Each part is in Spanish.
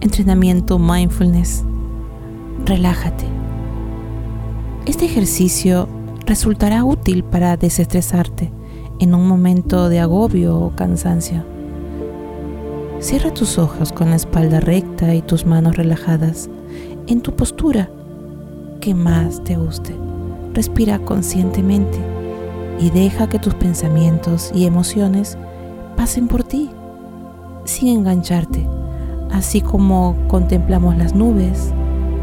entrenamiento mindfulness. Relájate. Este ejercicio resultará útil para desestresarte en un momento de agobio o cansancio. Cierra tus ojos con la espalda recta y tus manos relajadas en tu postura que más te guste. Respira conscientemente y deja que tus pensamientos y emociones pasen por ti sin engancharte, así como contemplamos las nubes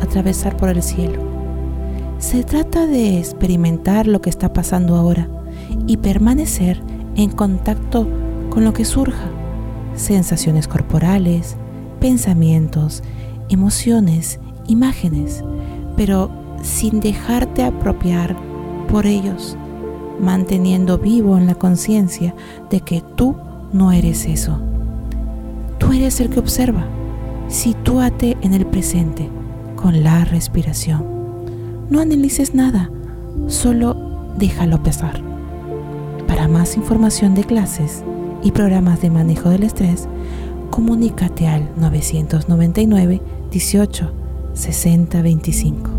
atravesar por el cielo. Se trata de experimentar lo que está pasando ahora y permanecer en contacto con lo que surja sensaciones corporales, pensamientos, emociones, imágenes, pero sin dejarte apropiar por ellos, manteniendo vivo en la conciencia de que tú no eres eso. Tú eres el que observa. Sitúate en el presente con la respiración. No analices nada, solo déjalo pesar. Para más información de clases, y programas de manejo del estrés, comunícate al 999 18 60 25.